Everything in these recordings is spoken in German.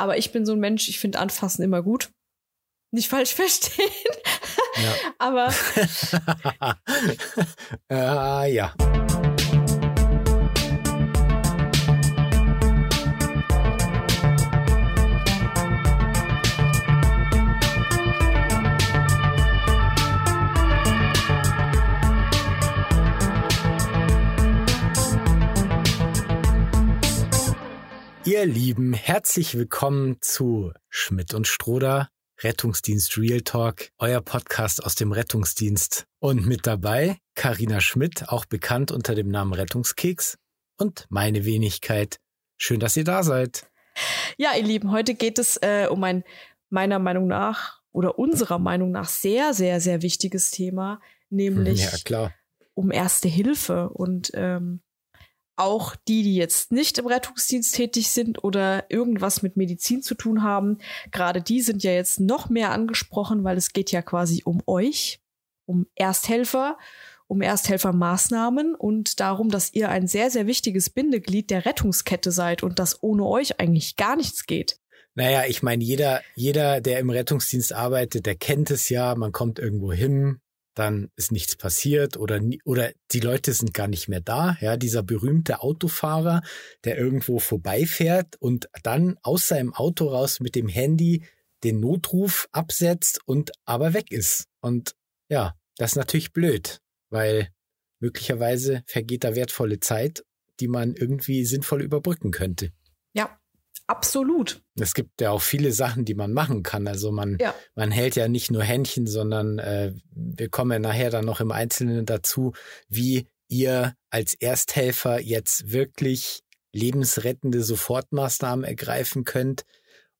Aber ich bin so ein Mensch, ich finde Anfassen immer gut. Nicht falsch verstehen. Ja. Aber. äh, ja. Ihr Lieben, herzlich willkommen zu Schmidt und Stroder, Rettungsdienst Real Talk, euer Podcast aus dem Rettungsdienst. Und mit dabei Karina Schmidt, auch bekannt unter dem Namen Rettungskeks und meine Wenigkeit. Schön, dass ihr da seid. Ja, ihr Lieben, heute geht es äh, um ein meiner Meinung nach oder unserer Meinung nach sehr, sehr, sehr wichtiges Thema, nämlich ja, um Erste Hilfe. Und ähm, auch die, die jetzt nicht im Rettungsdienst tätig sind oder irgendwas mit Medizin zu tun haben, gerade die sind ja jetzt noch mehr angesprochen, weil es geht ja quasi um euch, um Ersthelfer, um Ersthelfermaßnahmen und darum, dass ihr ein sehr, sehr wichtiges Bindeglied der Rettungskette seid und dass ohne euch eigentlich gar nichts geht. Naja, ich meine, jeder, jeder, der im Rettungsdienst arbeitet, der kennt es ja, man kommt irgendwo hin, dann ist nichts passiert oder, oder die Leute sind gar nicht mehr da. Ja, dieser berühmte Autofahrer, der irgendwo vorbeifährt und dann aus seinem Auto raus mit dem Handy den Notruf absetzt und aber weg ist. Und ja, das ist natürlich blöd, weil möglicherweise vergeht da wertvolle Zeit, die man irgendwie sinnvoll überbrücken könnte. Ja, Absolut. Es gibt ja auch viele Sachen, die man machen kann. Also man, ja. man hält ja nicht nur Händchen, sondern äh, wir kommen ja nachher dann noch im Einzelnen dazu, wie ihr als Ersthelfer jetzt wirklich lebensrettende Sofortmaßnahmen ergreifen könnt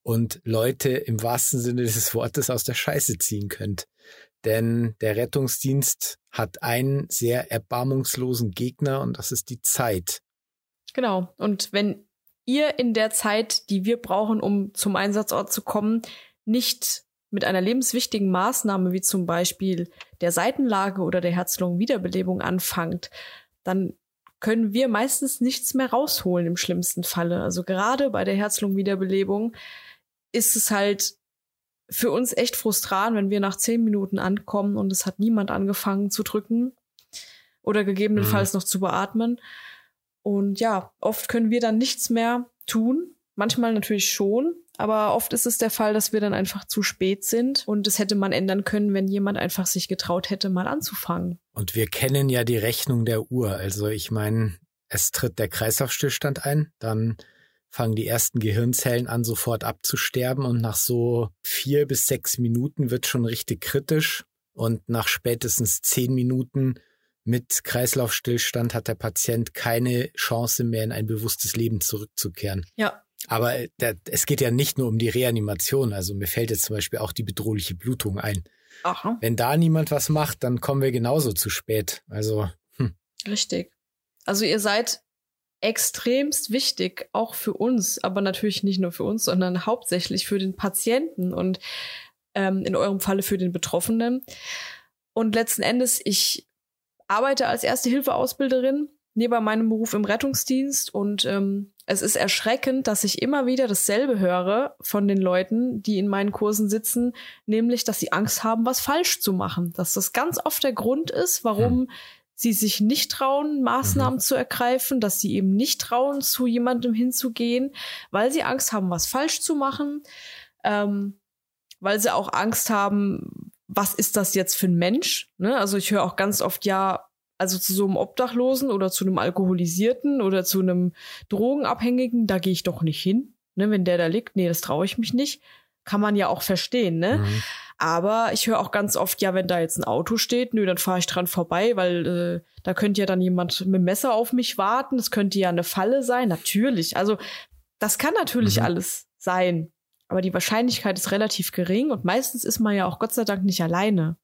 und Leute im wahrsten Sinne des Wortes aus der Scheiße ziehen könnt. Denn der Rettungsdienst hat einen sehr erbarmungslosen Gegner und das ist die Zeit. Genau. Und wenn ihr in der Zeit, die wir brauchen, um zum Einsatzort zu kommen, nicht mit einer lebenswichtigen Maßnahme wie zum Beispiel der Seitenlage oder der Herz-Lungen-Wiederbelebung anfangt, dann können wir meistens nichts mehr rausholen im schlimmsten Falle. Also gerade bei der Herz-Lungen-Wiederbelebung ist es halt für uns echt frustrant, wenn wir nach zehn Minuten ankommen und es hat niemand angefangen zu drücken oder gegebenenfalls mhm. noch zu beatmen. Und ja, oft können wir dann nichts mehr tun. Manchmal natürlich schon, aber oft ist es der Fall, dass wir dann einfach zu spät sind und das hätte man ändern können, wenn jemand einfach sich getraut hätte, mal anzufangen. Und wir kennen ja die Rechnung der Uhr. Also ich meine, es tritt der Kreislaufstillstand ein, dann fangen die ersten Gehirnzellen an, sofort abzusterben und nach so vier bis sechs Minuten wird schon richtig kritisch und nach spätestens zehn Minuten mit Kreislaufstillstand hat der Patient keine Chance mehr, in ein bewusstes Leben zurückzukehren. Ja. Aber der, es geht ja nicht nur um die Reanimation. Also mir fällt jetzt zum Beispiel auch die bedrohliche Blutung ein. Aha. Wenn da niemand was macht, dann kommen wir genauso zu spät. Also. Hm. Richtig. Also ihr seid extremst wichtig, auch für uns, aber natürlich nicht nur für uns, sondern hauptsächlich für den Patienten und ähm, in eurem Falle für den Betroffenen. Und letzten Endes, ich arbeite als Erste-Hilfe-Ausbilderin neben meinem Beruf im Rettungsdienst und ähm, es ist erschreckend, dass ich immer wieder dasselbe höre von den Leuten, die in meinen Kursen sitzen, nämlich, dass sie Angst haben, was falsch zu machen. Dass das ganz oft der Grund ist, warum hm. sie sich nicht trauen, Maßnahmen mhm. zu ergreifen, dass sie eben nicht trauen, zu jemandem hinzugehen, weil sie Angst haben, was falsch zu machen, ähm, weil sie auch Angst haben, was ist das jetzt für ein Mensch? Ne? Also ich höre auch ganz oft, ja, also zu so einem Obdachlosen oder zu einem Alkoholisierten oder zu einem Drogenabhängigen, da gehe ich doch nicht hin. Ne? Wenn der da liegt, nee, das traue ich mich nicht. Kann man ja auch verstehen, ne? Mhm. Aber ich höre auch ganz oft, ja, wenn da jetzt ein Auto steht, nö, dann fahre ich dran vorbei, weil äh, da könnte ja dann jemand mit dem Messer auf mich warten. Das könnte ja eine Falle sein. Natürlich. Also das kann natürlich mhm. alles sein. Aber die Wahrscheinlichkeit ist relativ gering und meistens ist man ja auch Gott sei Dank nicht alleine.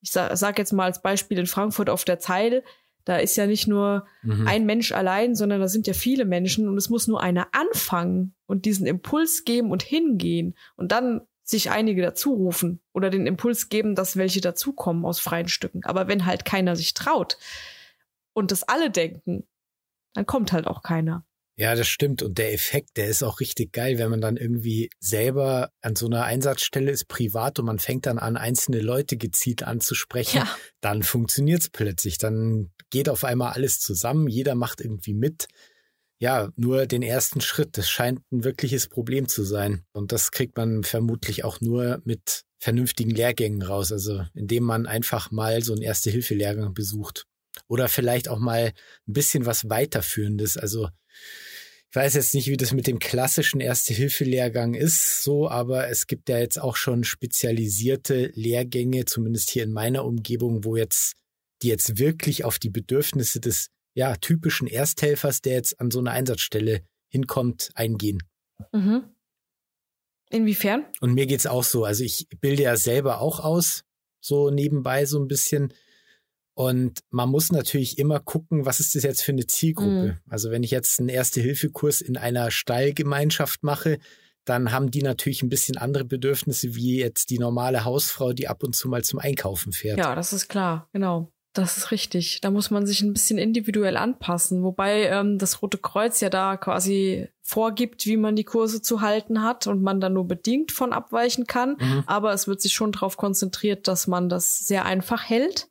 Ich sag, sag jetzt mal als Beispiel in Frankfurt auf der Zeil, da ist ja nicht nur mhm. ein Mensch allein, sondern da sind ja viele Menschen und es muss nur einer anfangen und diesen Impuls geben und hingehen und dann sich einige dazu rufen oder den Impuls geben, dass welche dazukommen aus freien Stücken. Aber wenn halt keiner sich traut und das alle denken, dann kommt halt auch keiner. Ja, das stimmt. Und der Effekt, der ist auch richtig geil, wenn man dann irgendwie selber an so einer Einsatzstelle ist, privat, und man fängt dann an, einzelne Leute gezielt anzusprechen. Ja. Dann funktioniert's plötzlich. Dann geht auf einmal alles zusammen. Jeder macht irgendwie mit. Ja, nur den ersten Schritt. Das scheint ein wirkliches Problem zu sein. Und das kriegt man vermutlich auch nur mit vernünftigen Lehrgängen raus. Also, indem man einfach mal so einen Erste-Hilfe-Lehrgang besucht. Oder vielleicht auch mal ein bisschen was weiterführendes. Also, ich weiß jetzt nicht, wie das mit dem klassischen Erste-Hilfe-Lehrgang ist, so, aber es gibt ja jetzt auch schon spezialisierte Lehrgänge, zumindest hier in meiner Umgebung, wo jetzt, die jetzt wirklich auf die Bedürfnisse des, ja, typischen Ersthelfers, der jetzt an so eine Einsatzstelle hinkommt, eingehen. Mhm. Inwiefern? Und mir geht's auch so. Also ich bilde ja selber auch aus, so nebenbei so ein bisschen. Und man muss natürlich immer gucken, was ist das jetzt für eine Zielgruppe? Mhm. Also wenn ich jetzt einen Erste-Hilfe-Kurs in einer Stallgemeinschaft mache, dann haben die natürlich ein bisschen andere Bedürfnisse wie jetzt die normale Hausfrau, die ab und zu mal zum Einkaufen fährt. Ja, das ist klar, genau. Das ist richtig. Da muss man sich ein bisschen individuell anpassen, wobei ähm, das Rote Kreuz ja da quasi vorgibt, wie man die Kurse zu halten hat und man dann nur bedingt von abweichen kann. Mhm. Aber es wird sich schon darauf konzentriert, dass man das sehr einfach hält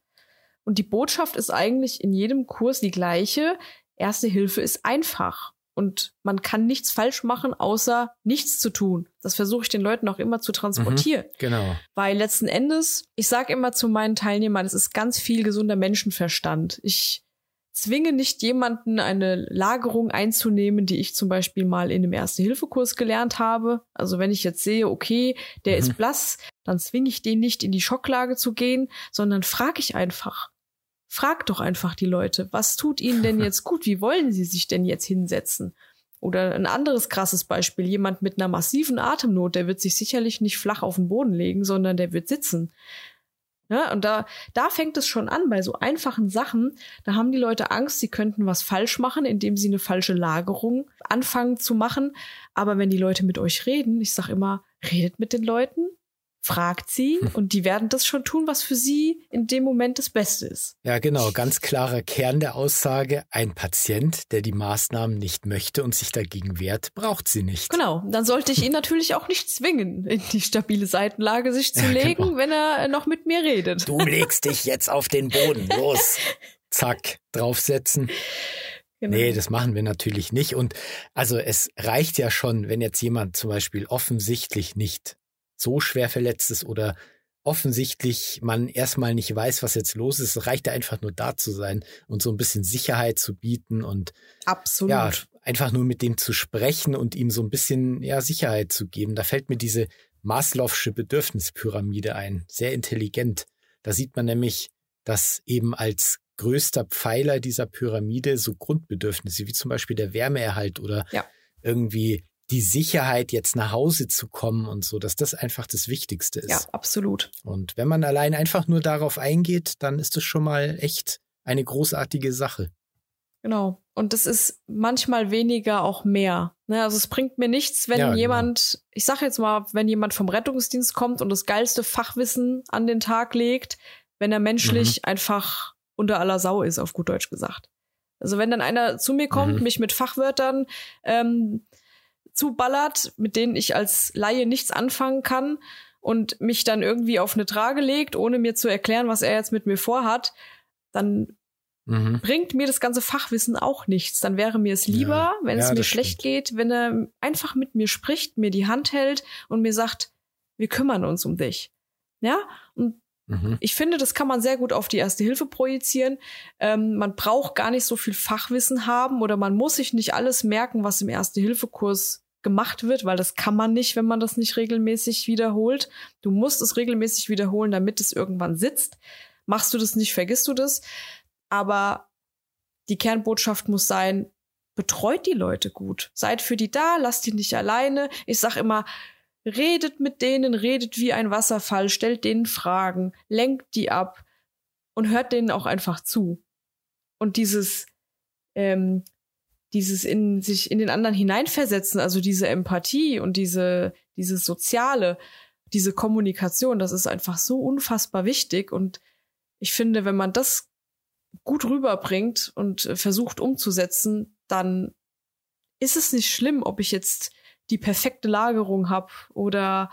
und die Botschaft ist eigentlich in jedem Kurs die gleiche. Erste Hilfe ist einfach. Und man kann nichts falsch machen, außer nichts zu tun. Das versuche ich den Leuten auch immer zu transportieren. Mhm, genau. Weil letzten Endes, ich sage immer zu meinen Teilnehmern, es ist ganz viel gesunder Menschenverstand. Ich zwinge nicht jemanden, eine Lagerung einzunehmen, die ich zum Beispiel mal in einem Erste-Hilfe-Kurs gelernt habe. Also wenn ich jetzt sehe, okay, der mhm. ist blass, dann zwinge ich den nicht in die Schocklage zu gehen, sondern frage ich einfach. Frag doch einfach die Leute, was tut ihnen denn jetzt gut? Wie wollen sie sich denn jetzt hinsetzen? Oder ein anderes krasses Beispiel, jemand mit einer massiven Atemnot, der wird sich sicherlich nicht flach auf den Boden legen, sondern der wird sitzen. Ja, und da, da fängt es schon an bei so einfachen Sachen. Da haben die Leute Angst, sie könnten was falsch machen, indem sie eine falsche Lagerung anfangen zu machen. Aber wenn die Leute mit euch reden, ich sag immer, redet mit den Leuten, fragt sie hm. und die werden das schon tun, was für sie in dem Moment das Beste ist. Ja, genau. Ganz klarer Kern der Aussage. Ein Patient, der die Maßnahmen nicht möchte und sich dagegen wehrt, braucht sie nicht. Genau. Dann sollte ich ihn natürlich auch nicht zwingen, in die stabile Seitenlage sich zu legen, genau. wenn er noch mit mir redet. Du legst dich jetzt auf den Boden. Los. Zack. Draufsetzen. Genau. Nee, das machen wir natürlich nicht. Und also es reicht ja schon, wenn jetzt jemand zum Beispiel offensichtlich nicht so schwer verletzt ist oder offensichtlich man erstmal nicht weiß, was jetzt los ist. Es reicht da einfach nur da zu sein und so ein bisschen Sicherheit zu bieten und Absolut. ja, einfach nur mit dem zu sprechen und ihm so ein bisschen ja, Sicherheit zu geben. Da fällt mir diese Maslow'sche Bedürfnispyramide ein. Sehr intelligent. Da sieht man nämlich, dass eben als größter Pfeiler dieser Pyramide so Grundbedürfnisse wie zum Beispiel der Wärmeerhalt oder ja. irgendwie die Sicherheit, jetzt nach Hause zu kommen und so, dass das einfach das Wichtigste ist. Ja, absolut. Und wenn man allein einfach nur darauf eingeht, dann ist es schon mal echt eine großartige Sache. Genau. Und das ist manchmal weniger auch mehr. Ne? Also es bringt mir nichts, wenn ja, genau. jemand, genau. ich sag jetzt mal, wenn jemand vom Rettungsdienst kommt und das geilste Fachwissen an den Tag legt, wenn er menschlich mhm. einfach unter aller Sau ist, auf gut Deutsch gesagt. Also wenn dann einer zu mir kommt, mhm. mich mit Fachwörtern ähm, zuballert, mit denen ich als Laie nichts anfangen kann und mich dann irgendwie auf eine Trage legt, ohne mir zu erklären, was er jetzt mit mir vorhat, dann mhm. bringt mir das ganze Fachwissen auch nichts. Dann wäre mir es lieber, ja. wenn ja, es mir schlecht stimmt. geht, wenn er einfach mit mir spricht, mir die Hand hält und mir sagt, wir kümmern uns um dich. Ja, und Mhm. Ich finde, das kann man sehr gut auf die Erste Hilfe projizieren. Ähm, man braucht gar nicht so viel Fachwissen haben oder man muss sich nicht alles merken, was im Erste Hilfe Kurs gemacht wird, weil das kann man nicht, wenn man das nicht regelmäßig wiederholt. Du musst es regelmäßig wiederholen, damit es irgendwann sitzt. Machst du das nicht, vergisst du das. Aber die Kernbotschaft muss sein, betreut die Leute gut. Seid für die da, lasst die nicht alleine. Ich sag immer, redet mit denen, redet wie ein Wasserfall, stellt denen Fragen, lenkt die ab und hört denen auch einfach zu. Und dieses, ähm, dieses in sich in den anderen hineinversetzen, also diese Empathie und diese, diese soziale, diese Kommunikation, das ist einfach so unfassbar wichtig. Und ich finde, wenn man das gut rüberbringt und versucht umzusetzen, dann ist es nicht schlimm, ob ich jetzt die perfekte Lagerung habe oder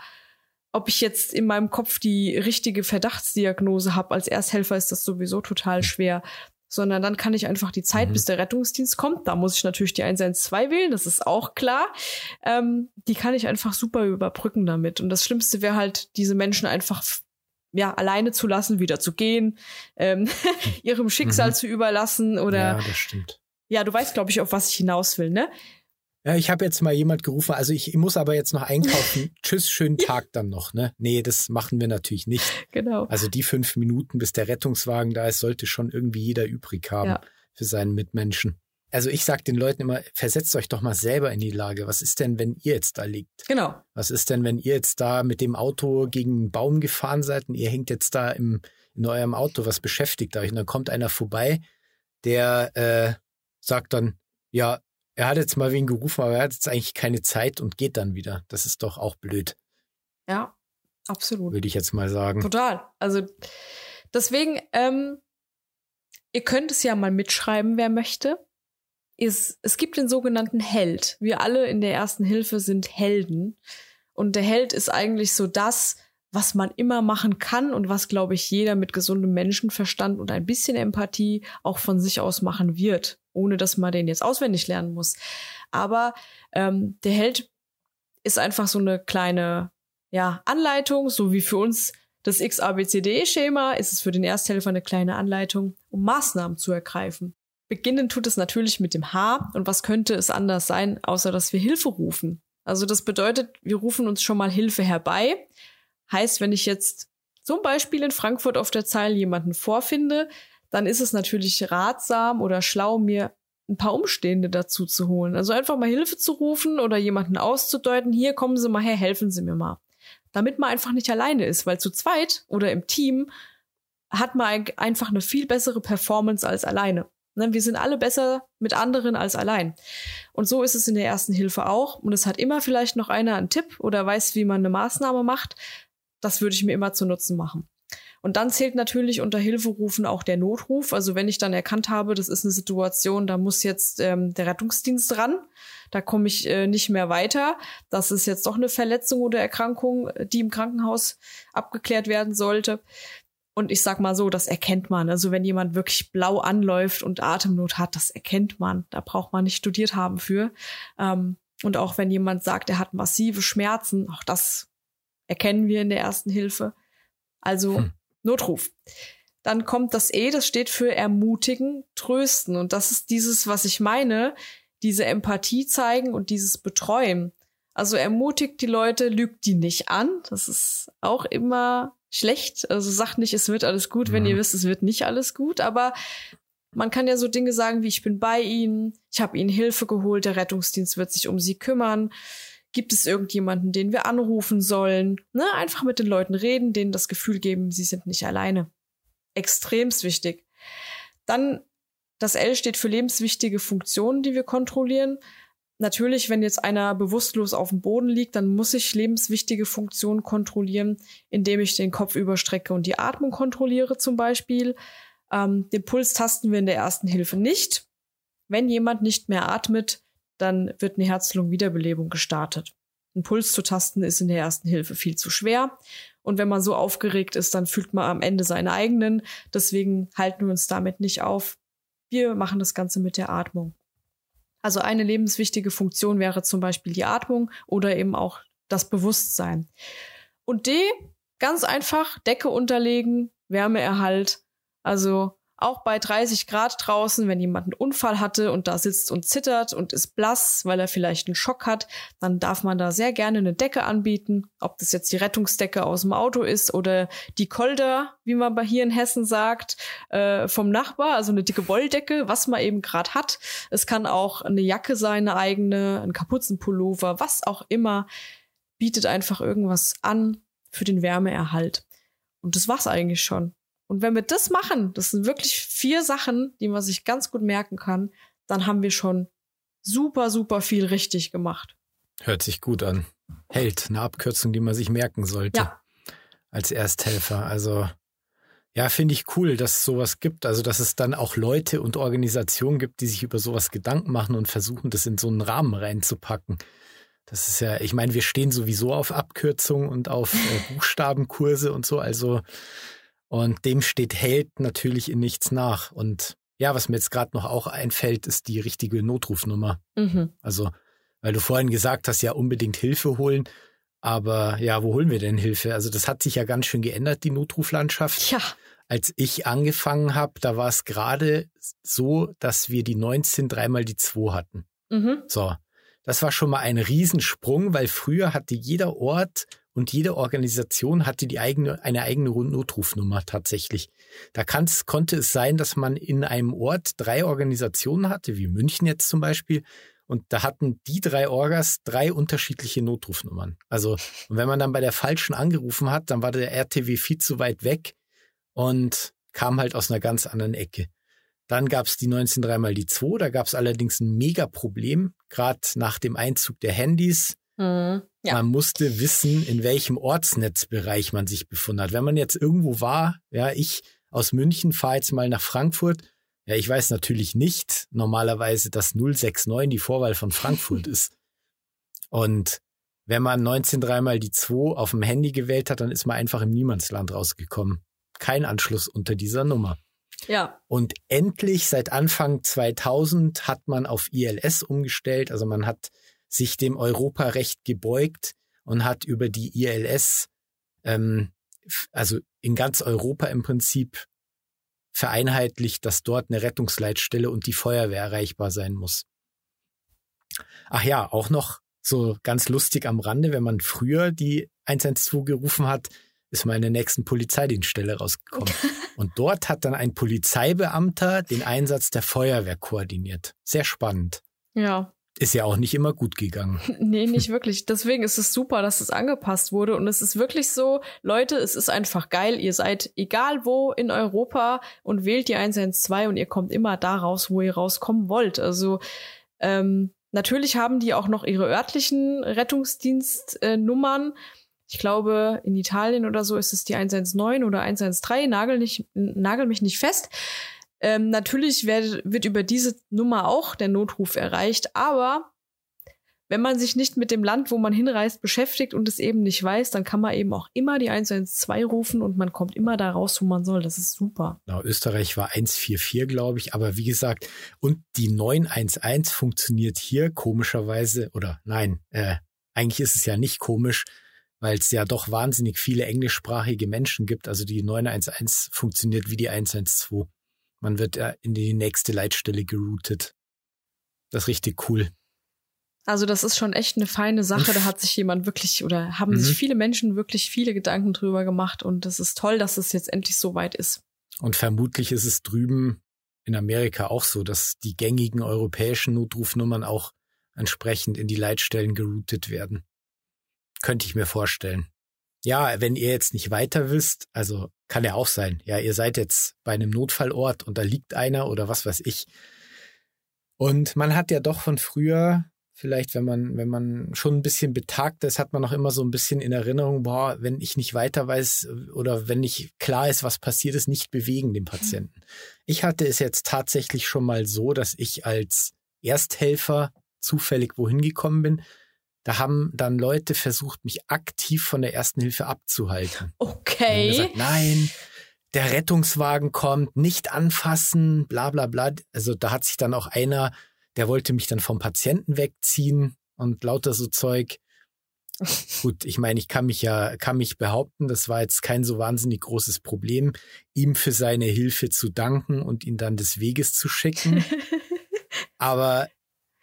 ob ich jetzt in meinem Kopf die richtige Verdachtsdiagnose habe. Als Ersthelfer ist das sowieso total schwer. Sondern dann kann ich einfach die Zeit, mhm. bis der Rettungsdienst kommt. Da muss ich natürlich die 112 wählen, das ist auch klar. Ähm, die kann ich einfach super überbrücken damit. Und das Schlimmste wäre halt, diese Menschen einfach ja, alleine zu lassen, wieder zu gehen, ähm, ihrem Schicksal mhm. zu überlassen oder. Ja, das stimmt. Ja, du weißt, glaube ich, auf was ich hinaus will, ne? Ja, ich habe jetzt mal jemand gerufen, also ich, ich muss aber jetzt noch einkaufen. Tschüss, schönen Tag dann noch, ne? Nee, das machen wir natürlich nicht. Genau. Also die fünf Minuten, bis der Rettungswagen da ist, sollte schon irgendwie jeder übrig haben ja. für seinen Mitmenschen. Also ich sage den Leuten immer, versetzt euch doch mal selber in die Lage. Was ist denn, wenn ihr jetzt da liegt? Genau. Was ist denn, wenn ihr jetzt da mit dem Auto gegen einen Baum gefahren seid und ihr hängt jetzt da im, in eurem Auto, was beschäftigt euch? Und dann kommt einer vorbei, der äh, sagt dann, ja, er hat jetzt mal wen gerufen, aber er hat jetzt eigentlich keine Zeit und geht dann wieder. Das ist doch auch blöd. Ja, absolut. Würde ich jetzt mal sagen. Total. Also deswegen, ähm, ihr könnt es ja mal mitschreiben, wer möchte. Es, es gibt den sogenannten Held. Wir alle in der ersten Hilfe sind Helden. Und der Held ist eigentlich so das, was man immer machen kann und was, glaube ich, jeder mit gesundem Menschenverstand und ein bisschen Empathie auch von sich aus machen wird ohne dass man den jetzt auswendig lernen muss. Aber ähm, der Held ist einfach so eine kleine ja, Anleitung, so wie für uns das XABCDE-Schema ist es für den Ersthelfer eine kleine Anleitung, um Maßnahmen zu ergreifen. Beginnen tut es natürlich mit dem H. Und was könnte es anders sein, außer dass wir Hilfe rufen? Also das bedeutet, wir rufen uns schon mal Hilfe herbei. Heißt, wenn ich jetzt zum Beispiel in Frankfurt auf der Zeile jemanden vorfinde, dann ist es natürlich ratsam oder schlau, mir ein paar Umstehende dazu zu holen. Also einfach mal Hilfe zu rufen oder jemanden auszudeuten, hier kommen Sie mal her, helfen Sie mir mal. Damit man einfach nicht alleine ist, weil zu zweit oder im Team hat man einfach eine viel bessere Performance als alleine. Ne, wir sind alle besser mit anderen als allein. Und so ist es in der ersten Hilfe auch. Und es hat immer vielleicht noch einer einen Tipp oder weiß, wie man eine Maßnahme macht. Das würde ich mir immer zu Nutzen machen. Und dann zählt natürlich unter Hilferufen auch der Notruf. Also wenn ich dann erkannt habe, das ist eine Situation, da muss jetzt ähm, der Rettungsdienst ran, da komme ich äh, nicht mehr weiter. Das ist jetzt doch eine Verletzung oder Erkrankung, die im Krankenhaus abgeklärt werden sollte. Und ich sag mal so, das erkennt man. Also wenn jemand wirklich blau anläuft und Atemnot hat, das erkennt man. Da braucht man nicht studiert haben für. Ähm, und auch wenn jemand sagt, er hat massive Schmerzen, auch das erkennen wir in der ersten Hilfe. Also hm. Notruf. Dann kommt das E, das steht für ermutigen, trösten. Und das ist dieses, was ich meine, diese Empathie zeigen und dieses Betreuen. Also ermutigt die Leute, lügt die nicht an. Das ist auch immer schlecht. Also sagt nicht, es wird alles gut, wenn mhm. ihr wisst, es wird nicht alles gut. Aber man kann ja so Dinge sagen wie, ich bin bei Ihnen, ich habe Ihnen Hilfe geholt, der Rettungsdienst wird sich um Sie kümmern. Gibt es irgendjemanden, den wir anrufen sollen? Ne? Einfach mit den Leuten reden, denen das Gefühl geben, sie sind nicht alleine. Extremst wichtig. Dann das L steht für lebenswichtige Funktionen, die wir kontrollieren. Natürlich, wenn jetzt einer bewusstlos auf dem Boden liegt, dann muss ich lebenswichtige Funktionen kontrollieren, indem ich den Kopf überstrecke und die Atmung kontrolliere zum Beispiel. Ähm, den Puls tasten wir in der ersten Hilfe nicht. Wenn jemand nicht mehr atmet, dann wird eine Herz-Lungen-Wiederbelebung gestartet. Ein Puls zu tasten ist in der ersten Hilfe viel zu schwer. Und wenn man so aufgeregt ist, dann fühlt man am Ende seine eigenen. Deswegen halten wir uns damit nicht auf. Wir machen das Ganze mit der Atmung. Also eine lebenswichtige Funktion wäre zum Beispiel die Atmung oder eben auch das Bewusstsein. Und D, ganz einfach, Decke unterlegen, Wärmeerhalt. Also auch bei 30 Grad draußen, wenn jemand einen Unfall hatte und da sitzt und zittert und ist blass, weil er vielleicht einen Schock hat, dann darf man da sehr gerne eine Decke anbieten. Ob das jetzt die Rettungsdecke aus dem Auto ist oder die Kolder, wie man bei hier in Hessen sagt, äh, vom Nachbar, also eine dicke Wolldecke, was man eben gerade hat. Es kann auch eine Jacke sein, eine eigene, ein Kapuzenpullover, was auch immer. Bietet einfach irgendwas an für den Wärmeerhalt. Und das war's eigentlich schon. Und wenn wir das machen, das sind wirklich vier Sachen, die man sich ganz gut merken kann, dann haben wir schon super, super viel richtig gemacht. Hört sich gut an. Held, eine Abkürzung, die man sich merken sollte. Ja. Als Ersthelfer. Also Ja, finde ich cool, dass es sowas gibt. Also, dass es dann auch Leute und Organisationen gibt, die sich über sowas Gedanken machen und versuchen, das in so einen Rahmen reinzupacken. Das ist ja, ich meine, wir stehen sowieso auf Abkürzungen und auf äh, Buchstabenkurse und so. Also, und dem steht Held natürlich in nichts nach. Und ja, was mir jetzt gerade noch auch einfällt, ist die richtige Notrufnummer. Mhm. Also, weil du vorhin gesagt hast, ja, unbedingt Hilfe holen. Aber ja, wo holen wir denn Hilfe? Also das hat sich ja ganz schön geändert, die Notruflandschaft. Ja. Als ich angefangen habe, da war es gerade so, dass wir die 19 dreimal die 2 hatten. Mhm. So, das war schon mal ein Riesensprung, weil früher hatte jeder Ort und jede Organisation hatte die eigene, eine eigene Notrufnummer tatsächlich. Da konnte es sein, dass man in einem Ort drei Organisationen hatte, wie München jetzt zum Beispiel, und da hatten die drei Orgas drei unterschiedliche Notrufnummern. Also, und wenn man dann bei der falschen angerufen hat, dann war der RTW viel zu weit weg und kam halt aus einer ganz anderen Ecke. Dann gab es die 193 mal die 2, da gab es allerdings ein Mega-Problem, gerade nach dem Einzug der Handys. Mhm, ja. Man musste wissen, in welchem Ortsnetzbereich man sich befunden hat. Wenn man jetzt irgendwo war, ja, ich aus München fahre jetzt mal nach Frankfurt, ja, ich weiß natürlich nicht normalerweise, dass 069 die Vorwahl von Frankfurt ist. Und wenn man 19 dreimal die 2 auf dem Handy gewählt hat, dann ist man einfach im Niemandsland rausgekommen. Kein Anschluss unter dieser Nummer. Ja. Und endlich seit Anfang 2000 hat man auf ILS umgestellt. Also man hat sich dem Europarecht gebeugt und hat über die ILS, ähm, also in ganz Europa im Prinzip vereinheitlicht, dass dort eine Rettungsleitstelle und die Feuerwehr erreichbar sein muss. Ach ja, auch noch so ganz lustig am Rande, wenn man früher die 112 gerufen hat, ist meine nächsten Polizeidienststelle rausgekommen. Und dort hat dann ein Polizeibeamter den Einsatz der Feuerwehr koordiniert. Sehr spannend. Ja. Ist ja auch nicht immer gut gegangen. Nee, nicht wirklich. Deswegen ist es super, dass es angepasst wurde. Und es ist wirklich so, Leute, es ist einfach geil. Ihr seid egal wo in Europa und wählt die 112 und ihr kommt immer da raus, wo ihr rauskommen wollt. Also ähm, natürlich haben die auch noch ihre örtlichen Rettungsdienstnummern. Äh, ich glaube, in Italien oder so ist es die 119 oder 113. Nagel, nicht, nagel mich nicht fest. Ähm, natürlich werd, wird über diese Nummer auch der Notruf erreicht, aber wenn man sich nicht mit dem Land, wo man hinreist, beschäftigt und es eben nicht weiß, dann kann man eben auch immer die 112 rufen und man kommt immer da raus, wo man soll. Das ist super. Genau, Österreich war 144, glaube ich. Aber wie gesagt, und die 911 funktioniert hier komischerweise, oder nein, äh, eigentlich ist es ja nicht komisch, weil es ja doch wahnsinnig viele englischsprachige Menschen gibt. Also die 911 funktioniert wie die 112. Man wird ja in die nächste Leitstelle geroutet. Das ist richtig cool. Also das ist schon echt eine feine Sache. Da hat sich jemand wirklich oder haben mhm. sich viele Menschen wirklich viele Gedanken drüber gemacht und es ist toll, dass es jetzt endlich so weit ist. Und vermutlich ist es drüben in Amerika auch so, dass die gängigen europäischen Notrufnummern auch entsprechend in die Leitstellen geroutet werden. Könnte ich mir vorstellen ja, wenn ihr jetzt nicht weiter wisst, also kann ja auch sein, ja, ihr seid jetzt bei einem Notfallort und da liegt einer oder was weiß ich. Und man hat ja doch von früher, vielleicht wenn man, wenn man schon ein bisschen betagt ist, hat man noch immer so ein bisschen in Erinnerung, boah, wenn ich nicht weiter weiß oder wenn nicht klar ist, was passiert ist, nicht bewegen den Patienten. Ich hatte es jetzt tatsächlich schon mal so, dass ich als Ersthelfer zufällig wohin gekommen bin da haben dann Leute versucht, mich aktiv von der ersten Hilfe abzuhalten. Okay. Gesagt, nein, der Rettungswagen kommt, nicht anfassen, bla bla bla. Also da hat sich dann auch einer, der wollte mich dann vom Patienten wegziehen und lauter so Zeug. Gut, ich meine, ich kann mich ja, kann mich behaupten, das war jetzt kein so wahnsinnig großes Problem, ihm für seine Hilfe zu danken und ihn dann des Weges zu schicken. Aber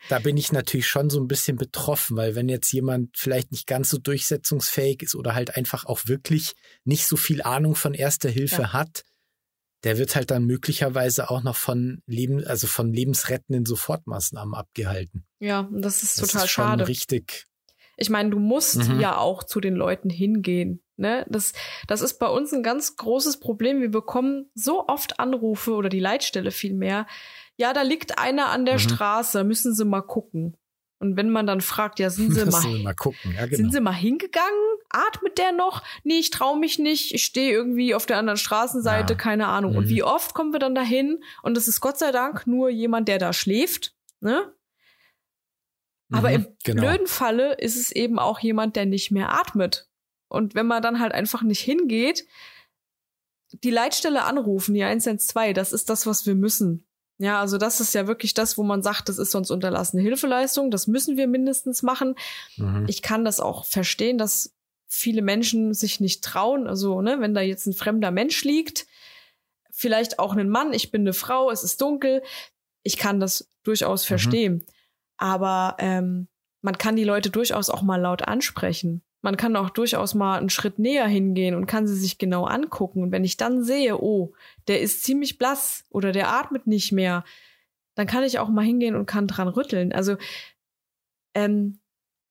da bin ich natürlich schon so ein bisschen betroffen, weil wenn jetzt jemand vielleicht nicht ganz so durchsetzungsfähig ist oder halt einfach auch wirklich nicht so viel Ahnung von erster Hilfe ja. hat, der wird halt dann möglicherweise auch noch von Leben, also von lebensrettenden Sofortmaßnahmen abgehalten. Ja, das ist total das ist schade. Richtig. Ich meine, du musst mhm. ja auch zu den Leuten hingehen. Ne? Das, das ist bei uns ein ganz großes Problem. Wir bekommen so oft Anrufe oder die Leitstelle viel mehr ja, da liegt einer an der mhm. Straße, müssen Sie mal gucken. Und wenn man dann fragt, ja, sind sie mal, mal gucken. Ja, genau. sind sie mal hingegangen? Atmet der noch? Nee, ich traue mich nicht. Ich stehe irgendwie auf der anderen Straßenseite, Ja. keine Ahnung. Und Mhm. wie oft kommen wir dann dahin? Und es ist Gott sei Dank nur jemand, der da schläft, ne? Aber Mhm, im genau. blöden Falle ist es eben auch jemand, der nicht mehr atmet. Und wenn man dann halt einfach nicht hingeht, die Leitstelle anrufen, die 112, das ist das, was wir müssen. Ja, also das ist ja wirklich das, wo man sagt, das ist sonst unterlassene Hilfeleistung, das müssen wir mindestens machen. Mhm. Ich kann das auch verstehen, dass viele Menschen sich nicht trauen. Also, ne, wenn da jetzt ein fremder Mensch liegt, vielleicht auch ein Mann, ich bin eine Frau, es ist dunkel, ich kann das durchaus verstehen. Aber ähm, man kann die Leute durchaus auch mal laut ansprechen. Man kann auch durchaus mal einen Schritt näher hingehen und kann sie sich genau angucken. Und wenn ich dann sehe, oh, der ist ziemlich blass oder der atmet nicht mehr, dann kann ich auch mal hingehen und kann dran rütteln. Also ähm,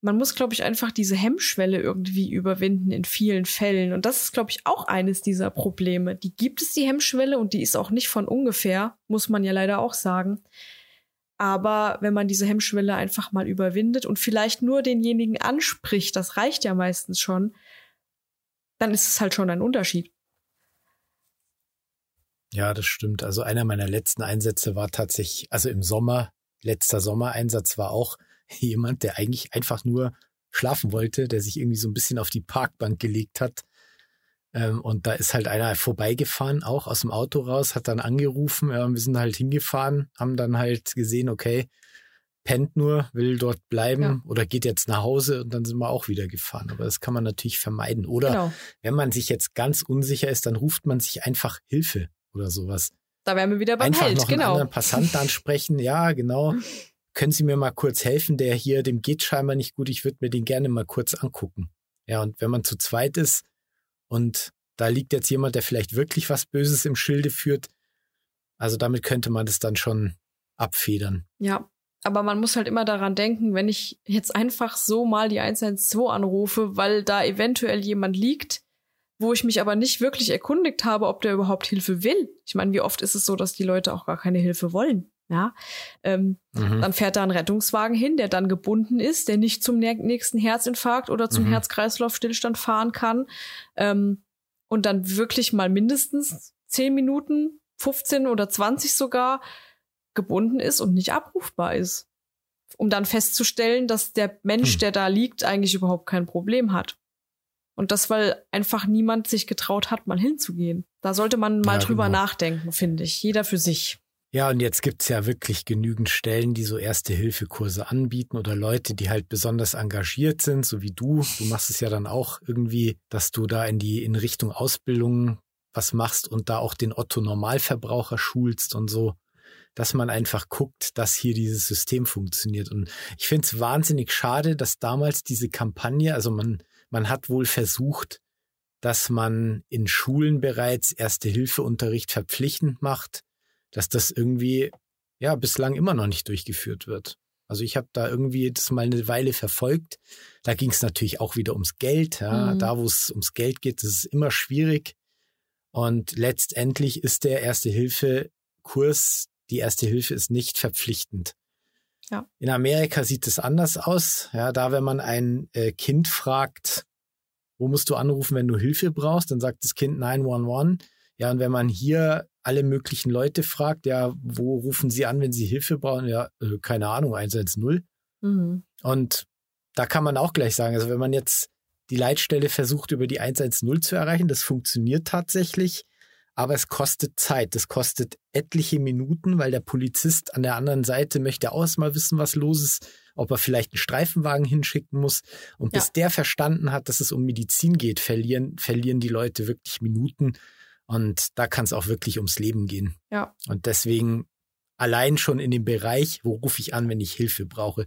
man muss, glaube ich, einfach diese Hemmschwelle irgendwie überwinden in vielen Fällen. Und das ist, glaube ich, auch eines dieser Probleme. Die gibt es, die Hemmschwelle, und die ist auch nicht von ungefähr, muss man ja leider auch sagen. Aber wenn man diese Hemmschwelle einfach mal überwindet und vielleicht nur denjenigen anspricht, das reicht ja meistens schon, dann ist es halt schon ein Unterschied. Ja, das stimmt. Also einer meiner letzten Einsätze war tatsächlich, also im Sommer, letzter Sommereinsatz war auch jemand, der eigentlich einfach nur schlafen wollte, der sich irgendwie so ein bisschen auf die Parkbank gelegt hat. Ähm, und da ist halt einer vorbeigefahren, auch aus dem Auto raus, hat dann angerufen, wir sind halt hingefahren, haben dann halt gesehen, okay, pennt nur, will dort bleiben Ja. oder geht jetzt nach Hause und dann sind wir auch wieder gefahren. Aber das kann man natürlich vermeiden. Oder Genau. wenn man sich jetzt ganz unsicher ist, dann ruft man sich einfach Hilfe oder sowas. Da wären wir wieder beim einfach Held, noch einen genau. anderen Passanten ansprechen. Ja, genau. Können Sie mir mal kurz helfen? Der hier, dem geht scheinbar nicht gut. Ich würde mir den gerne mal kurz angucken. Ja, und wenn man zu zweit ist und da liegt jetzt jemand, der vielleicht wirklich was Böses im Schilde führt, also damit könnte man das dann schon abfedern. Ja, aber man muss halt immer daran denken, wenn ich jetzt einfach so mal die 112 anrufe, weil da eventuell jemand liegt, wo ich mich aber nicht wirklich erkundigt habe, ob der überhaupt Hilfe will. Ich meine, wie oft ist es so, dass die Leute auch gar keine Hilfe wollen? Ja, ähm, Mhm. dann fährt da ein Rettungswagen hin, der dann gebunden ist, der nicht zum nä- nächsten Herzinfarkt oder zum Mhm. Herz-Kreislauf-Stillstand fahren kann. Ähm, und dann wirklich mal mindestens 10 Minuten, 15 oder 20 sogar gebunden ist und nicht abrufbar ist. Um dann festzustellen, dass der Mensch, Hm. der da liegt, eigentlich überhaupt kein Problem hat. Und das, weil einfach niemand sich getraut hat, mal hinzugehen. Da sollte man mal Ja, drüber genau. nachdenken, finde ich. Jeder für sich. Ja, und jetzt gibt's ja wirklich genügend Stellen, die so Erste-Hilfe-Kurse anbieten oder Leute, die halt besonders engagiert sind, so wie du. Du machst es ja dann auch irgendwie, dass du da in die in Richtung Ausbildung was machst und da auch den Otto-Normalverbraucher schulst und so, dass man einfach guckt, dass hier dieses System funktioniert. Und ich finde es wahnsinnig schade, dass damals diese Kampagne, also man, man hat wohl versucht, dass man in Schulen bereits Erste-Hilfe-Unterricht verpflichtend macht dass das irgendwie ja bislang immer noch nicht durchgeführt wird. Also ich habe da irgendwie das mal eine Weile verfolgt. Da ging es natürlich auch wieder ums Geld. Ja. Mhm. Da, wo es ums Geld geht, das ist immer schwierig. Und letztendlich ist der Erste-Hilfe-Kurs, die Erste Hilfe ist nicht verpflichtend. Ja. In Amerika sieht es anders aus. Ja, da, wenn man ein äh, Kind fragt, wo musst du anrufen, wenn du Hilfe brauchst, dann sagt das Kind 911. Ja, und wenn man hier alle möglichen Leute fragt, ja, wo rufen sie an, wenn sie Hilfe brauchen? Ja, äh, keine Ahnung, 110. Mhm. Und da kann man auch gleich sagen, also wenn man jetzt die Leitstelle versucht, über die 110 zu erreichen, das funktioniert tatsächlich, aber es kostet Zeit. Das kostet etliche Minuten, weil der Polizist an der anderen Seite möchte auch mal wissen, was los ist, ob er vielleicht einen Streifenwagen hinschicken muss. Und bis Ja. der verstanden hat, dass es um Medizin geht, verlieren, verlieren die Leute wirklich Minuten. Und da kann es auch wirklich ums Leben gehen. Ja. Und deswegen allein schon in dem Bereich, wo rufe ich an, wenn ich Hilfe brauche.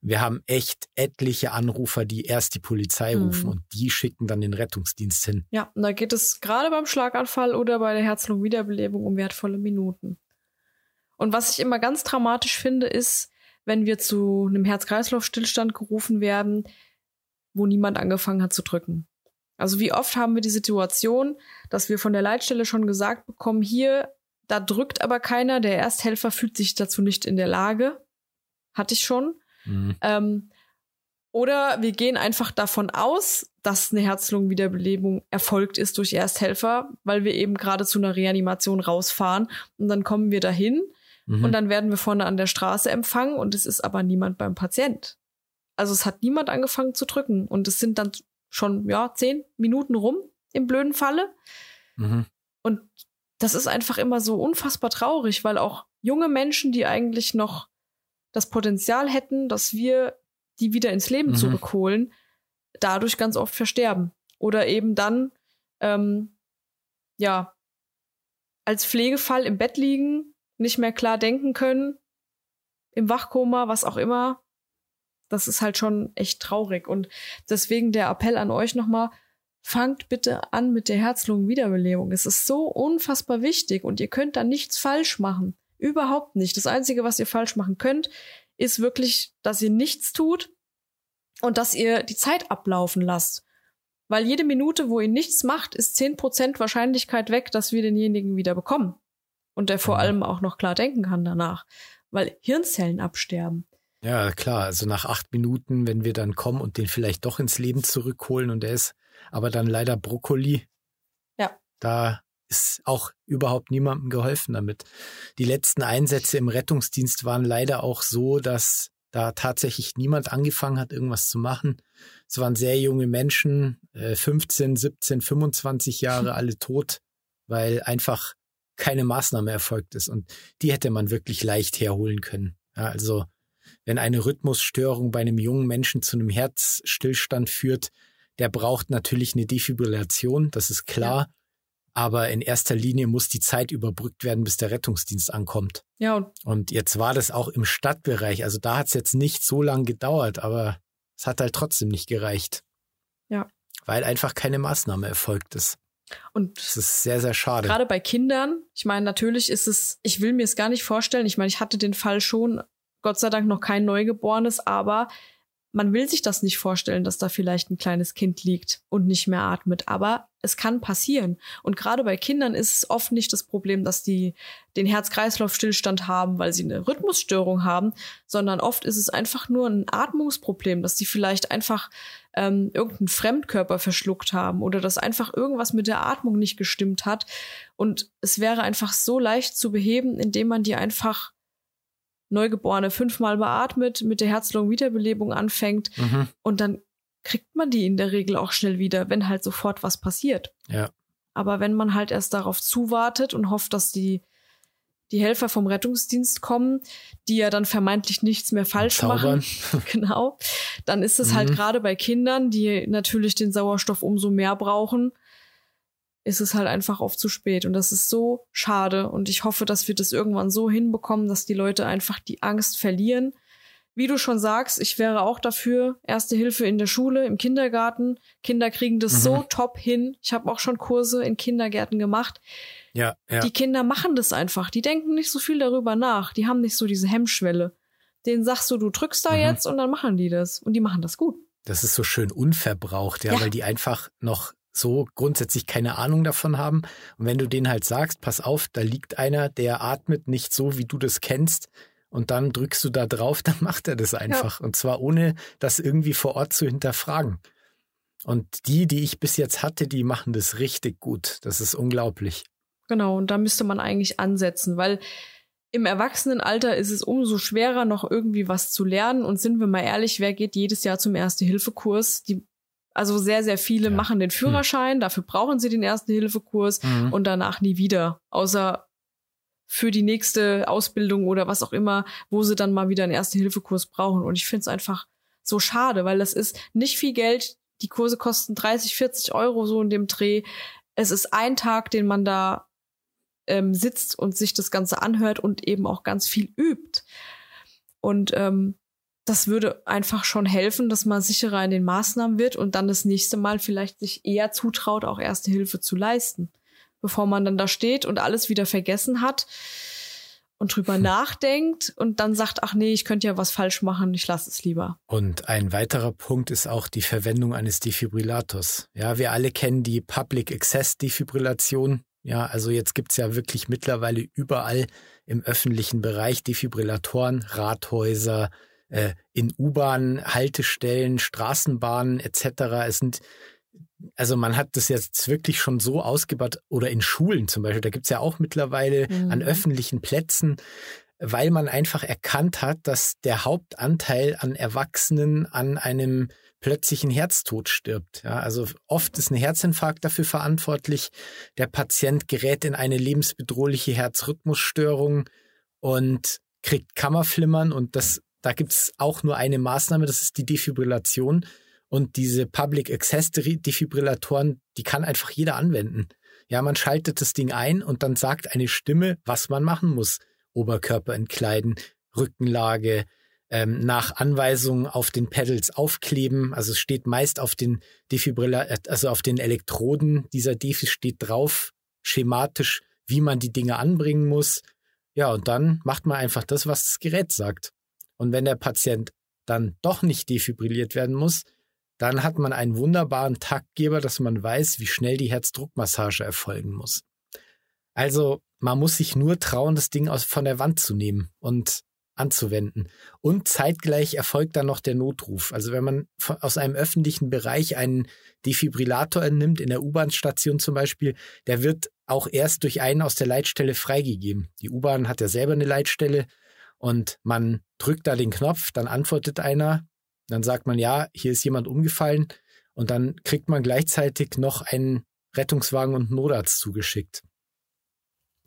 Wir haben echt etliche Anrufer, die erst die Polizei Mhm. rufen und die schicken dann den Rettungsdienst hin. Ja, und da geht es gerade beim Schlaganfall oder bei der Herz-Lungen-Wiederbelebung um wertvolle Minuten. Und was ich immer ganz dramatisch finde, ist, wenn wir zu einem Herz-Kreislauf-Stillstand gerufen werden, wo niemand angefangen hat zu drücken. Also wie oft haben wir die Situation, dass wir von der Leitstelle schon gesagt bekommen, hier, da drückt aber keiner, der Ersthelfer fühlt sich dazu nicht in der Lage. Hatte ich schon. Mhm. Ähm, oder wir gehen einfach davon aus, dass eine Herz-Lungen-Wiederbelebung erfolgt ist durch Ersthelfer, weil wir eben gerade zu einer Reanimation rausfahren und dann kommen wir dahin mhm. und dann werden wir vorne an der Straße empfangen und es ist aber niemand beim Patient. Also es hat niemand angefangen zu drücken und es sind dann schon ja zehn Minuten rum im blöden Falle mhm. und das ist einfach immer so unfassbar traurig, weil auch junge Menschen, die eigentlich noch das Potenzial hätten, dass wir die wieder ins Leben mhm. zurückholen, dadurch ganz oft versterben. Oder eben dann, ähm, ja, als Pflegefall im Bett liegen, nicht mehr klar denken können, im Wachkoma, was auch immer. Das ist halt schon echt traurig. Und deswegen der Appell an euch nochmal, fangt bitte an mit der Herz-Lungen-Wiederbelebung. Es ist so unfassbar wichtig und ihr könnt da nichts falsch machen. Überhaupt nicht. Das Einzige, was ihr falsch machen könnt, ist wirklich, dass ihr nichts tut und dass ihr die Zeit ablaufen lasst. Weil jede Minute, wo ihr nichts macht, ist zehn Prozent Wahrscheinlichkeit weg, dass wir denjenigen wieder bekommen. Und der vor mhm. allem auch noch klar denken kann danach. Weil Hirnzellen absterben. Ja, klar. Also nach acht Minuten, wenn wir dann kommen und den vielleicht doch ins Leben zurückholen und er ist aber dann leider Brokkoli. Ja. Da ist auch überhaupt niemandem geholfen damit. Die letzten Einsätze im Rettungsdienst waren leider auch so, dass da tatsächlich niemand angefangen hat, irgendwas zu machen. Es waren sehr junge Menschen, 15, 17, 25 Jahre, alle tot, weil einfach keine Maßnahme erfolgt ist. Und die hätte man wirklich leicht herholen können. Ja, also wenn eine Rhythmusstörung bei einem jungen Menschen zu einem Herzstillstand führt, der braucht natürlich eine Defibrillation, das ist klar. Ja. Aber in erster Linie muss die Zeit überbrückt werden, bis der Rettungsdienst ankommt. Ja. Und, und jetzt war das auch im Stadtbereich. Also da hat es jetzt nicht so lange gedauert, aber es hat halt trotzdem nicht gereicht. Ja. Weil einfach keine Maßnahme erfolgt ist. Und das ist sehr, sehr schade. Gerade bei Kindern, ich meine, natürlich ist es, ich will mir es gar nicht vorstellen. Ich meine, ich hatte den Fall schon, Gott sei Dank noch kein Neugeborenes, aber man will sich das nicht vorstellen, dass da vielleicht ein kleines Kind liegt und nicht mehr atmet, aber es kann passieren. Und gerade bei Kindern ist es oft nicht das Problem, dass die den Herz-Kreislauf-Stillstand haben, weil sie eine Rhythmusstörung haben, sondern oft ist es einfach nur ein Atmungsproblem, dass die vielleicht einfach ähm, irgendeinen Fremdkörper verschluckt haben oder dass einfach irgendwas mit der Atmung nicht gestimmt hat. Und es wäre einfach so leicht zu beheben, indem man die einfach Neugeborene fünfmal beatmet, mit der Herz-Lungen-Wiederbelebung anfängt mhm. und dann kriegt man die in der Regel auch schnell wieder, wenn halt sofort was passiert. Ja. Aber wenn man halt erst darauf zuwartet und hofft, dass die die Helfer vom Rettungsdienst kommen, die ja dann vermeintlich nichts mehr falsch Zaubern. machen. genau. Dann ist es halt mhm. halt gerade bei Kindern, die natürlich den Sauerstoff umso mehr brauchen, ist es halt einfach oft zu spät. Und das ist so schade. Und ich hoffe, dass wir das irgendwann so hinbekommen, dass die Leute einfach die Angst verlieren. Wie du schon sagst, ich wäre auch dafür, Erste Hilfe in der Schule, im Kindergarten. Kinder kriegen das mhm. so top hin. Ich habe auch schon Kurse in Kindergärten gemacht. Ja, ja. Die Kinder machen das einfach. Die denken nicht so viel darüber nach. Die haben nicht so diese Hemmschwelle. Denen sagst du, du drückst da mhm. jetzt und dann machen die das. Und die machen das gut. Das ist so schön unverbraucht, ja, ja. weil die einfach noch so grundsätzlich keine Ahnung davon haben. Und wenn du denen halt sagst, pass auf, da liegt einer, der atmet nicht so, wie du das kennst, und dann drückst du da drauf, dann macht er das einfach. Ja. Und zwar ohne das irgendwie vor Ort zu hinterfragen. Und die, die ich bis jetzt hatte, die machen das richtig gut. Das ist unglaublich. Genau, und da müsste man eigentlich ansetzen, weil im Erwachsenenalter ist es umso schwerer, noch irgendwie was zu lernen. Und sind wir mal ehrlich, wer geht jedes Jahr zum Erste-Hilfe-Kurs? Die also sehr, sehr viele ja. machen den hm. Führerschein, mhm. dafür brauchen sie den ersten Hilfekurs mhm. und danach nie wieder. Außer für die nächste Ausbildung oder was auch immer, wo sie dann mal wieder einen ersten Hilfekurs brauchen. Und ich finde es einfach so schade, weil das ist nicht viel Geld. Die Kurse kosten 30, 40 Euro so in dem Dreh. Es ist ein Tag, den man da ähm, sitzt und sich das Ganze anhört und eben auch ganz viel übt. Und ähm, das würde einfach schon helfen, dass man sicherer in den Maßnahmen wird und dann das nächste Mal vielleicht sich eher zutraut, auch erste Hilfe zu leisten, bevor man dann da steht und alles wieder vergessen hat und drüber hm. nachdenkt und dann sagt, ach nee, ich könnte ja was falsch machen, ich lasse es lieber. Und ein weiterer Punkt ist auch die Verwendung eines Defibrillators. Ja, wir alle kennen die Public Access Defibrillation. Ja, also jetzt gibt's ja wirklich mittlerweile überall im öffentlichen Bereich Defibrillatoren, Rathäuser, äh, in U-Bahn, Haltestellen, Straßenbahnen etc. Es sind also man hat das jetzt wirklich schon so ausgebaut oder in Schulen zum Beispiel, da gibt's ja auch mittlerweile mhm. an öffentlichen Plätzen, weil man einfach erkannt hat, dass der Hauptanteil an Erwachsenen an einem plötzlichen Herztod stirbt. Ja, also oft ist ein Herzinfarkt dafür verantwortlich. Der Patient gerät in eine lebensbedrohliche Herzrhythmusstörung und kriegt Kammerflimmern und das, da gibt's auch nur eine Maßnahme, das ist die Defibrillation. Und diese Public Access Defibrillatoren, die kann einfach jeder anwenden. Ja, man schaltet das Ding ein und dann sagt eine Stimme, was man machen muss. Oberkörper entkleiden, Rückenlage, ähm, nach Anweisungen auf den Pedals aufkleben. Also es steht meist auf den Defibrillator, also auf den Elektroden dieser Defi steht drauf, schematisch, wie man die Dinge anbringen muss. Ja, und dann macht man einfach das, was das Gerät sagt. Und wenn der Patient dann doch nicht defibrilliert werden muss, dann hat man einen wunderbaren Taktgeber, dass man weiß, wie schnell die Herzdruckmassage erfolgen muss. Also man muss sich nur trauen, das Ding aus, von der Wand zu nehmen und anzuwenden. Und zeitgleich erfolgt dann noch der Notruf. Also wenn man aus einem öffentlichen Bereich einen Defibrillator entnimmt, in der U-Bahn-Station zum Beispiel, der wird auch erst durch einen aus der Leitstelle freigegeben. Die U-Bahn hat ja selber eine Leitstelle und man drückt da den Knopf, dann antwortet einer, dann sagt man, ja, hier ist jemand umgefallen und dann kriegt man gleichzeitig noch einen Rettungswagen und Notarzt zugeschickt.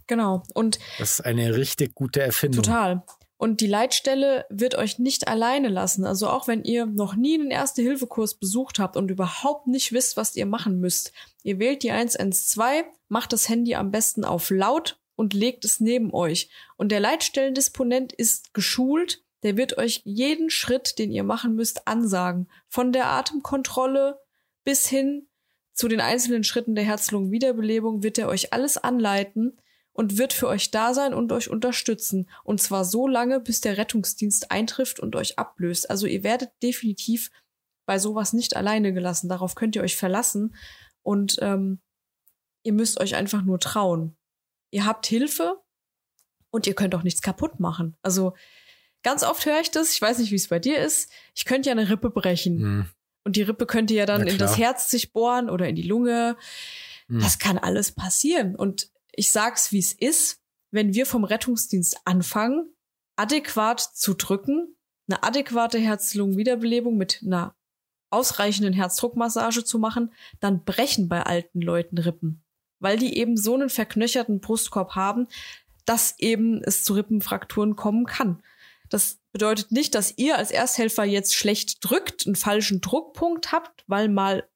Genau. Und das ist eine richtig gute Erfindung. Total. Und die Leitstelle wird euch nicht alleine lassen. Also auch wenn ihr noch nie einen Erste-Hilfe-Kurs besucht habt und überhaupt nicht wisst, was ihr machen müsst. Ihr wählt die 112, macht das Handy am besten auf laut und legt es neben euch. Und der Leitstellendisponent ist geschult, der wird euch jeden Schritt, den ihr machen müsst, ansagen. Von der Atemkontrolle bis hin zu den einzelnen Schritten der Herz-Lungen-Wiederbelebung wird er euch alles anleiten und wird für euch da sein und euch unterstützen. Und zwar so lange, bis der Rettungsdienst eintrifft und euch ablöst. Also ihr werdet definitiv bei sowas nicht alleine gelassen. Darauf könnt ihr euch verlassen. Und ähm, ihr müsst euch einfach nur trauen. Ihr habt Hilfe und ihr könnt auch nichts kaputt machen. Also Ganz oft höre ich das, ich weiß nicht, wie es bei dir ist. Ich könnte ja eine Rippe brechen. Hm. Und die Rippe könnte ja dann in das Herz sich bohren oder in die Lunge. Hm. Das kann alles passieren. Und ich sag's, wie es ist. Wenn wir vom Rettungsdienst anfangen, adäquat zu drücken, eine adäquate Herz-Lungen-Wiederbelebung mit einer ausreichenden Herzdruckmassage zu machen, dann brechen bei alten Leuten Rippen, weil die eben so einen verknöcherten Brustkorb haben, dass eben es zu Rippenfrakturen kommen kann. Das bedeutet nicht, dass ihr als Ersthelfer jetzt schlecht drückt, einen falschen Druckpunkt habt, weil mal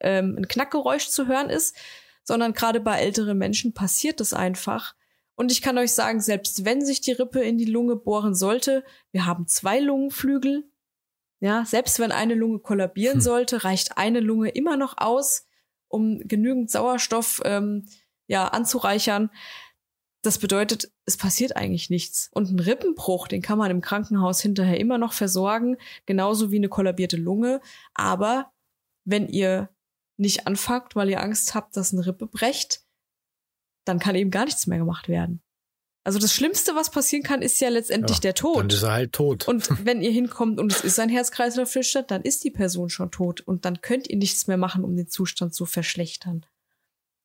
ähm, ein Knackgeräusch zu hören ist, sondern gerade bei älteren Menschen passiert das einfach. Und ich kann euch sagen, selbst wenn sich die Rippe in die Lunge bohren sollte, wir haben zwei Lungenflügel. Ja, selbst wenn eine Lunge kollabieren hm. sollte, reicht eine Lunge immer noch aus, um genügend Sauerstoff ähm, ja anzureichern. Das bedeutet, es passiert eigentlich nichts. Und ein Rippenbruch, den kann man im Krankenhaus hinterher immer noch versorgen, genauso wie eine kollabierte Lunge. Aber wenn ihr nicht anfangt, weil ihr Angst habt, dass eine Rippe brecht, dann kann eben gar nichts mehr gemacht werden. Also das Schlimmste, was passieren kann, ist ja letztendlich ja, der Tod. Dann ist er halt tot. Und wenn ihr hinkommt und es ist ein Herzkreislauf-Stillstand, dann ist die Person schon tot und dann könnt ihr nichts mehr machen, um den Zustand zu verschlechtern.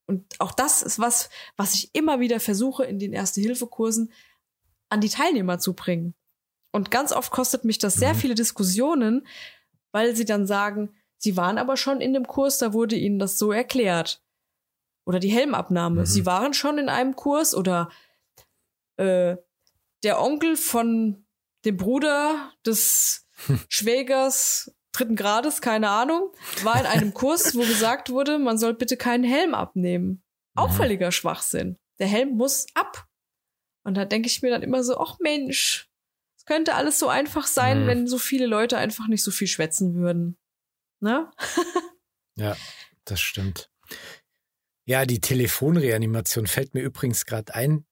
Und auch das ist was, was ich immer wieder versuche, in den Erste-Hilfe-Kursen an die Teilnehmer zu bringen. Und ganz oft kostet mich das sehr mhm. viele Diskussionen, weil sie dann sagen, sie waren aber schon in dem Kurs, da wurde ihnen das so erklärt. Oder die Helmabnahme. Mhm. Sie waren schon in einem Kurs oder äh, der Onkel von dem Bruder des Schwägers dritten Grades, keine Ahnung, war in einem Kurs, wo gesagt wurde, man soll bitte keinen Helm abnehmen. Auch völliger Schwachsinn. Der Helm muss ab. Und da denke ich mir dann immer so, ach Mensch, es könnte alles so einfach sein, mhm. wenn so viele Leute einfach nicht so viel schwätzen würden. Ne? ja, das stimmt. Ja, die Telefonreanimation fällt mir übrigens gerade ein.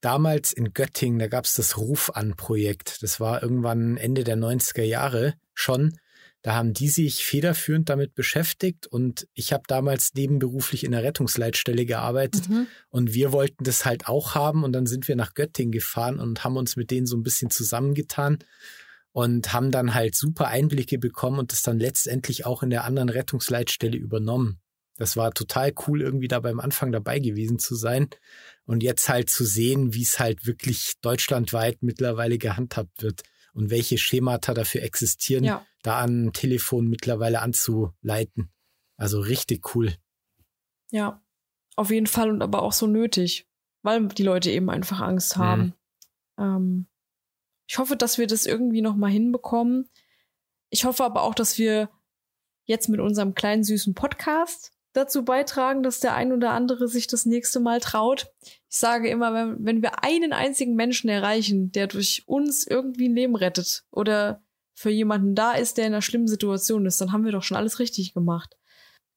Damals in Göttingen, da gab es das Ruf an Projekt. Das war irgendwann Ende der 90er Jahre schon. Da haben die sich federführend damit beschäftigt und ich habe damals nebenberuflich in der Rettungsleitstelle gearbeitet mhm. und wir wollten das halt auch haben und dann sind wir nach Göttingen gefahren und haben uns mit denen so ein bisschen zusammengetan und haben dann halt super Einblicke bekommen und das dann letztendlich auch in der anderen Rettungsleitstelle übernommen. Das war total cool, irgendwie da beim Anfang dabei gewesen zu sein und jetzt halt zu sehen, wie es halt wirklich deutschlandweit mittlerweile gehandhabt wird und welche Schemata dafür existieren, ja. da an Telefon mittlerweile anzuleiten. Also richtig cool. Ja, auf jeden Fall und aber auch so nötig, weil die Leute eben einfach Angst mhm. haben. Mhm. Ähm, ich hoffe, dass wir das irgendwie noch mal hinbekommen. Ich hoffe aber auch, dass wir jetzt mit unserem kleinen süßen Podcast dazu beitragen, dass der ein oder andere sich das nächste Mal traut. Ich sage immer, wenn, wenn wir einen einzigen Menschen erreichen, der durch uns irgendwie ein Leben rettet oder für jemanden da ist, der in einer schlimmen Situation ist, dann haben wir doch schon alles richtig gemacht.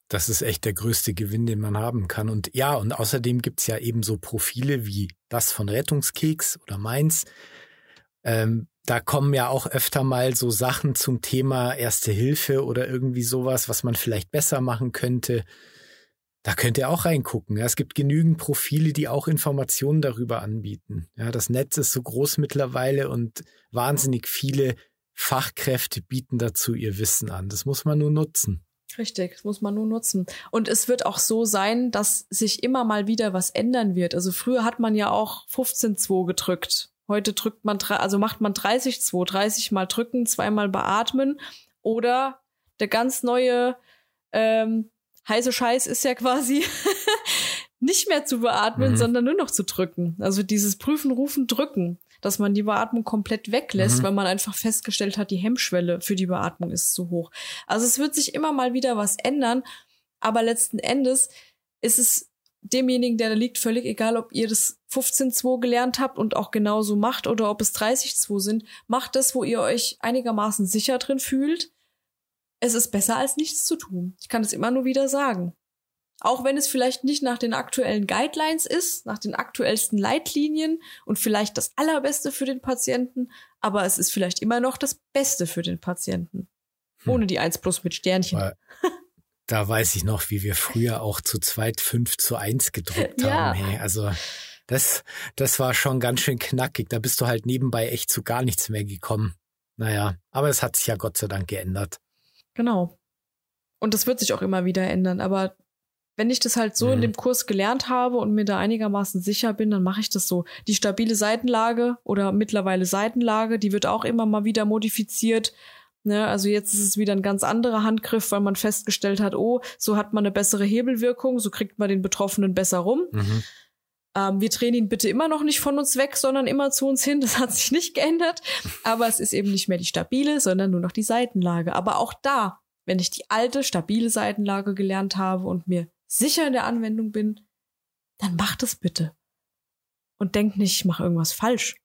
Das ist echt der größte Gewinn, den man haben kann. Und ja, und außerdem gibt's ja eben so Profile wie das von Rettungskeks oder meins. Ähm, da kommen ja auch öfter mal so Sachen zum Thema Erste Hilfe oder irgendwie sowas, was man vielleicht besser machen könnte. Da könnt ihr auch reingucken. Es gibt genügend Profile, die auch Informationen darüber anbieten. Ja, das Netz ist so groß mittlerweile und wahnsinnig viele Fachkräfte bieten dazu ihr Wissen an. Das muss man nur nutzen. Richtig, das muss man nur nutzen. Und es wird auch so sein, dass sich immer mal wieder was ändern wird. Also früher hat man ja auch 15.2 gedrückt. Heute drückt man, also macht man 30.2, 30 mal drücken, zweimal beatmen. Oder der ganz neue ähm, heiße Scheiß ist ja quasi nicht mehr zu beatmen, mhm. sondern nur noch zu drücken. Also dieses Prüfen, Rufen, Drücken dass man die Beatmung komplett weglässt, mhm. weil man einfach festgestellt hat, die Hemmschwelle für die Beatmung ist zu hoch. Also es wird sich immer mal wieder was ändern, aber letzten Endes ist es demjenigen, der da liegt, völlig egal, ob ihr das 15.2 gelernt habt und auch genauso macht oder ob es 30.2 sind. Macht das, wo ihr euch einigermaßen sicher drin fühlt. Es ist besser als nichts zu tun. Ich kann es immer nur wieder sagen. Auch wenn es vielleicht nicht nach den aktuellen Guidelines ist, nach den aktuellsten Leitlinien und vielleicht das Allerbeste für den Patienten, aber es ist vielleicht immer noch das Beste für den Patienten. Hm. Ohne die 1 plus mit Sternchen. Weil, da weiß ich noch, wie wir früher auch zu zweit 5 zu 1 gedruckt ja. haben. Hey, also das, das war schon ganz schön knackig. Da bist du halt nebenbei echt zu gar nichts mehr gekommen. Naja, aber es hat sich ja Gott sei Dank geändert. Genau. Und das wird sich auch immer wieder ändern. Aber wenn ich das halt so mhm. in dem Kurs gelernt habe und mir da einigermaßen sicher bin, dann mache ich das so. Die stabile Seitenlage oder mittlerweile Seitenlage, die wird auch immer mal wieder modifiziert. Ne, also jetzt ist es wieder ein ganz anderer Handgriff, weil man festgestellt hat, oh, so hat man eine bessere Hebelwirkung, so kriegt man den Betroffenen besser rum. Mhm. Ähm, wir drehen ihn bitte immer noch nicht von uns weg, sondern immer zu uns hin. Das hat sich nicht geändert. Aber es ist eben nicht mehr die stabile, sondern nur noch die Seitenlage. Aber auch da, wenn ich die alte, stabile Seitenlage gelernt habe und mir sicher in der Anwendung bin, dann macht es bitte. Und denkt nicht, ich mache irgendwas falsch.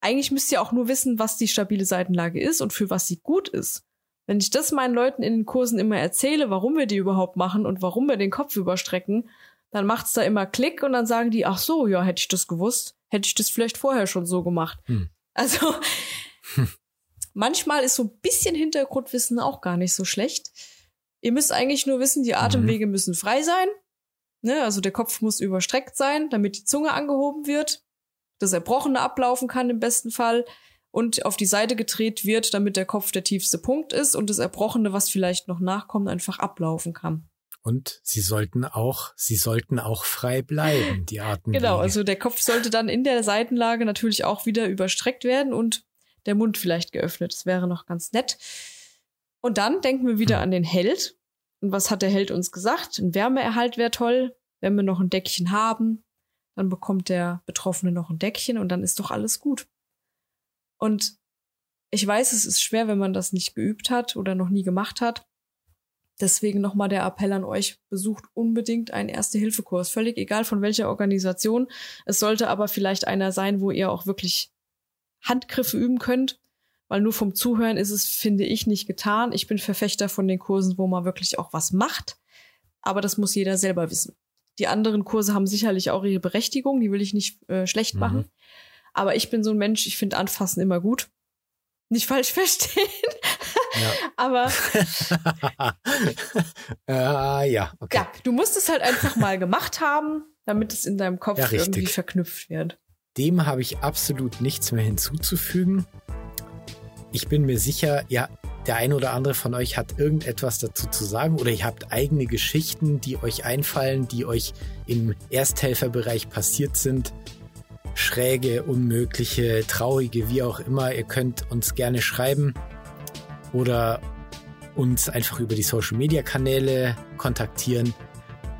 Eigentlich müsst ihr auch nur wissen, was die stabile Seitenlage ist und für was sie gut ist. Wenn ich das meinen Leuten in den Kursen immer erzähle, warum wir die überhaupt machen und warum wir den Kopf überstrecken, dann macht's da immer Klick und dann sagen die, ach so, ja, hätte ich das gewusst, hätte ich das vielleicht vorher schon so gemacht. Hm. Also hm. manchmal ist so ein bisschen Hintergrundwissen auch gar nicht so schlecht. Ihr müsst eigentlich nur wissen, die Atemwege mhm. müssen frei sein. Ne? Also der Kopf muss überstreckt sein, damit die Zunge angehoben wird, das Erbrochene ablaufen kann im besten Fall und auf die Seite gedreht wird, damit der Kopf der tiefste Punkt ist und das Erbrochene, was vielleicht noch nachkommt, einfach ablaufen kann. Und sie sollten auch, sie sollten auch frei bleiben, die Atemwege. Genau, also der Kopf sollte dann in der Seitenlage natürlich auch wieder überstreckt werden und der Mund vielleicht geöffnet. Das wäre noch ganz nett. Und dann denken wir wieder hm. an den Held. Und was hat der Held uns gesagt? Ein Wärmeerhalt wäre toll. Wenn wir noch ein Deckchen haben, dann bekommt der Betroffene noch ein Deckchen und dann ist doch alles gut. Und ich weiß, es ist schwer, wenn man das nicht geübt hat oder noch nie gemacht hat. Deswegen nochmal der Appell an euch, besucht unbedingt einen Erste-Hilfe-Kurs. Völlig egal von welcher Organisation. Es sollte aber vielleicht einer sein, wo ihr auch wirklich Handgriffe üben könnt weil nur vom Zuhören ist es, finde ich, nicht getan. Ich bin Verfechter von den Kursen, wo man wirklich auch was macht, aber das muss jeder selber wissen. Die anderen Kurse haben sicherlich auch ihre Berechtigung, die will ich nicht äh, schlecht mhm. machen. Aber ich bin so ein Mensch, ich finde Anfassen immer gut. Nicht falsch verstehen. Ja. aber äh, ja, okay. Ja, du musst es halt einfach mal gemacht haben, damit es in deinem Kopf ja, irgendwie verknüpft wird. Dem habe ich absolut nichts mehr hinzuzufügen. ich bin mir sicher, ja, der ein oder andere von euch hat irgendetwas dazu zu sagen oder ihr habt eigene Geschichten, die euch einfallen, die euch im Ersthelferbereich passiert sind. Schräge, unmögliche, traurige, wie auch immer. Ihr könnt uns gerne schreiben oder uns einfach über die Social Media Kanäle kontaktieren.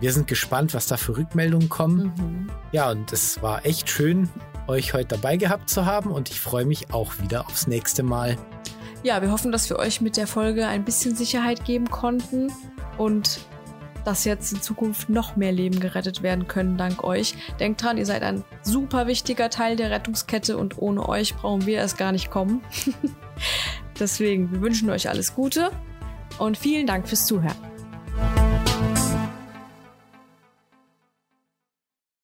Wir sind gespannt, was da für Rückmeldungen kommen. Mhm. Ja, und es war echt schön, euch heute dabei gehabt zu haben und ich freue mich auch wieder aufs nächste Mal. Ja, wir hoffen, dass wir euch mit der Folge ein bisschen Sicherheit geben konnten und dass jetzt in Zukunft noch mehr Leben gerettet werden können dank euch. Denkt dran, ihr seid ein super wichtiger Teil der Rettungskette und ohne euch brauchen wir es gar nicht kommen. Deswegen, wir wünschen euch alles Gute und vielen Dank fürs Zuhören.